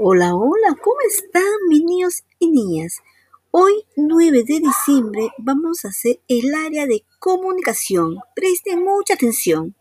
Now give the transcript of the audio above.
Hola, hola, ¿cómo están mis niños y niñas? Hoy, 9 de diciembre, vamos a hacer el área de comunicación. Presten mucha atención.